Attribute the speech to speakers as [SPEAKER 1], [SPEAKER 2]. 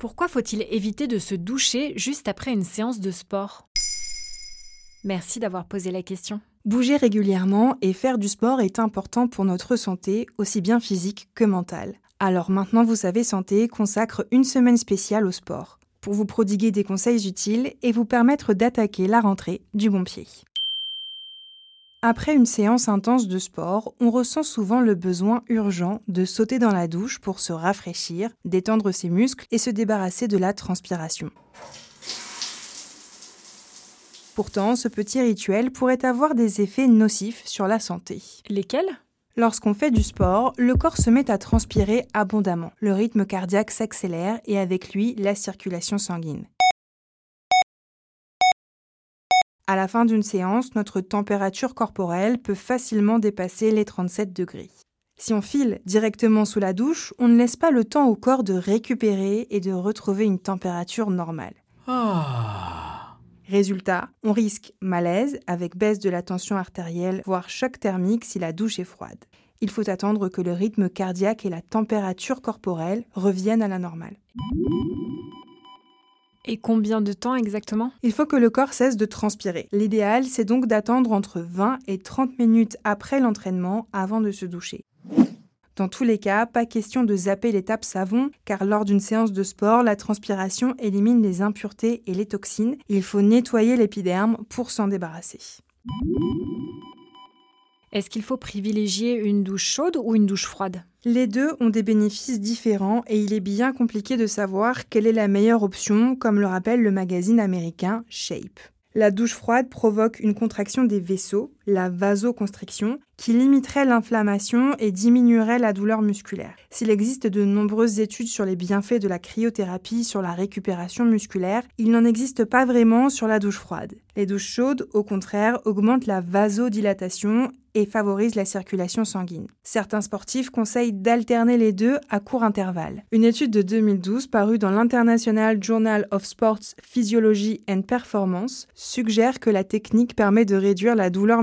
[SPEAKER 1] Pourquoi faut-il éviter de se doucher juste après une séance de sport? Merci d'avoir posé la question.
[SPEAKER 2] Bouger régulièrement et faire du sport est important pour notre santé, aussi bien physique que mentale. Alors maintenant vous savez Santé consacre une semaine spéciale au sport, pour vous prodiguer des conseils utiles et vous permettre d'attaquer la rentrée du bon pied. Après une séance intense de sport, on ressent souvent le besoin urgent de sauter dans la douche pour se rafraîchir, détendre ses muscles et se débarrasser de la transpiration. Pourtant, ce petit rituel pourrait avoir des effets nocifs sur la santé.
[SPEAKER 1] Lesquels?
[SPEAKER 2] Lorsqu'on fait du sport, le corps se met à transpirer abondamment. Le rythme cardiaque s'accélère et avec lui la circulation sanguine. À la fin d'une séance, notre température corporelle peut facilement dépasser les 37 degrés. Si on file directement sous la douche, on ne laisse pas le temps au corps de récupérer et de retrouver une température normale. Résultat, on risque malaise avec baisse de la tension artérielle, voire choc thermique si la douche est froide. Il faut attendre que le rythme cardiaque et la température corporelle reviennent à la normale.
[SPEAKER 1] Et combien de temps exactement?
[SPEAKER 2] Il faut que le corps cesse de transpirer. L'idéal, c'est donc d'attendre entre 20 et 30 minutes après l'entraînement avant de se doucher. Dans tous les cas, pas question de zapper l'étape savon, car lors d'une séance de sport, la transpiration élimine les impuretés et les toxines. Il faut nettoyer l'épiderme pour s'en débarrasser.
[SPEAKER 1] Est-ce qu'il faut privilégier une douche chaude ou une douche froide?
[SPEAKER 2] Les deux ont des bénéfices différents et il est bien compliqué de savoir quelle est la meilleure option, comme le rappelle le magazine américain Shape. La douche froide provoque une contraction des vaisseaux, la vasoconstriction, qui limiterait l'inflammation et diminuerait la douleur musculaire. S'il existe de nombreuses études sur les bienfaits de la cryothérapie sur la récupération musculaire, il n'en existe pas vraiment sur la douche froide. Les douches chaudes, au contraire, augmentent la vasodilatation et favorisent la circulation sanguine. Certains sportifs conseillent d'alterner les deux à court intervalle. Une étude de 2012 parue dans l'International Journal of Sports Physiology and Performance suggère que la technique permet de réduire la douleur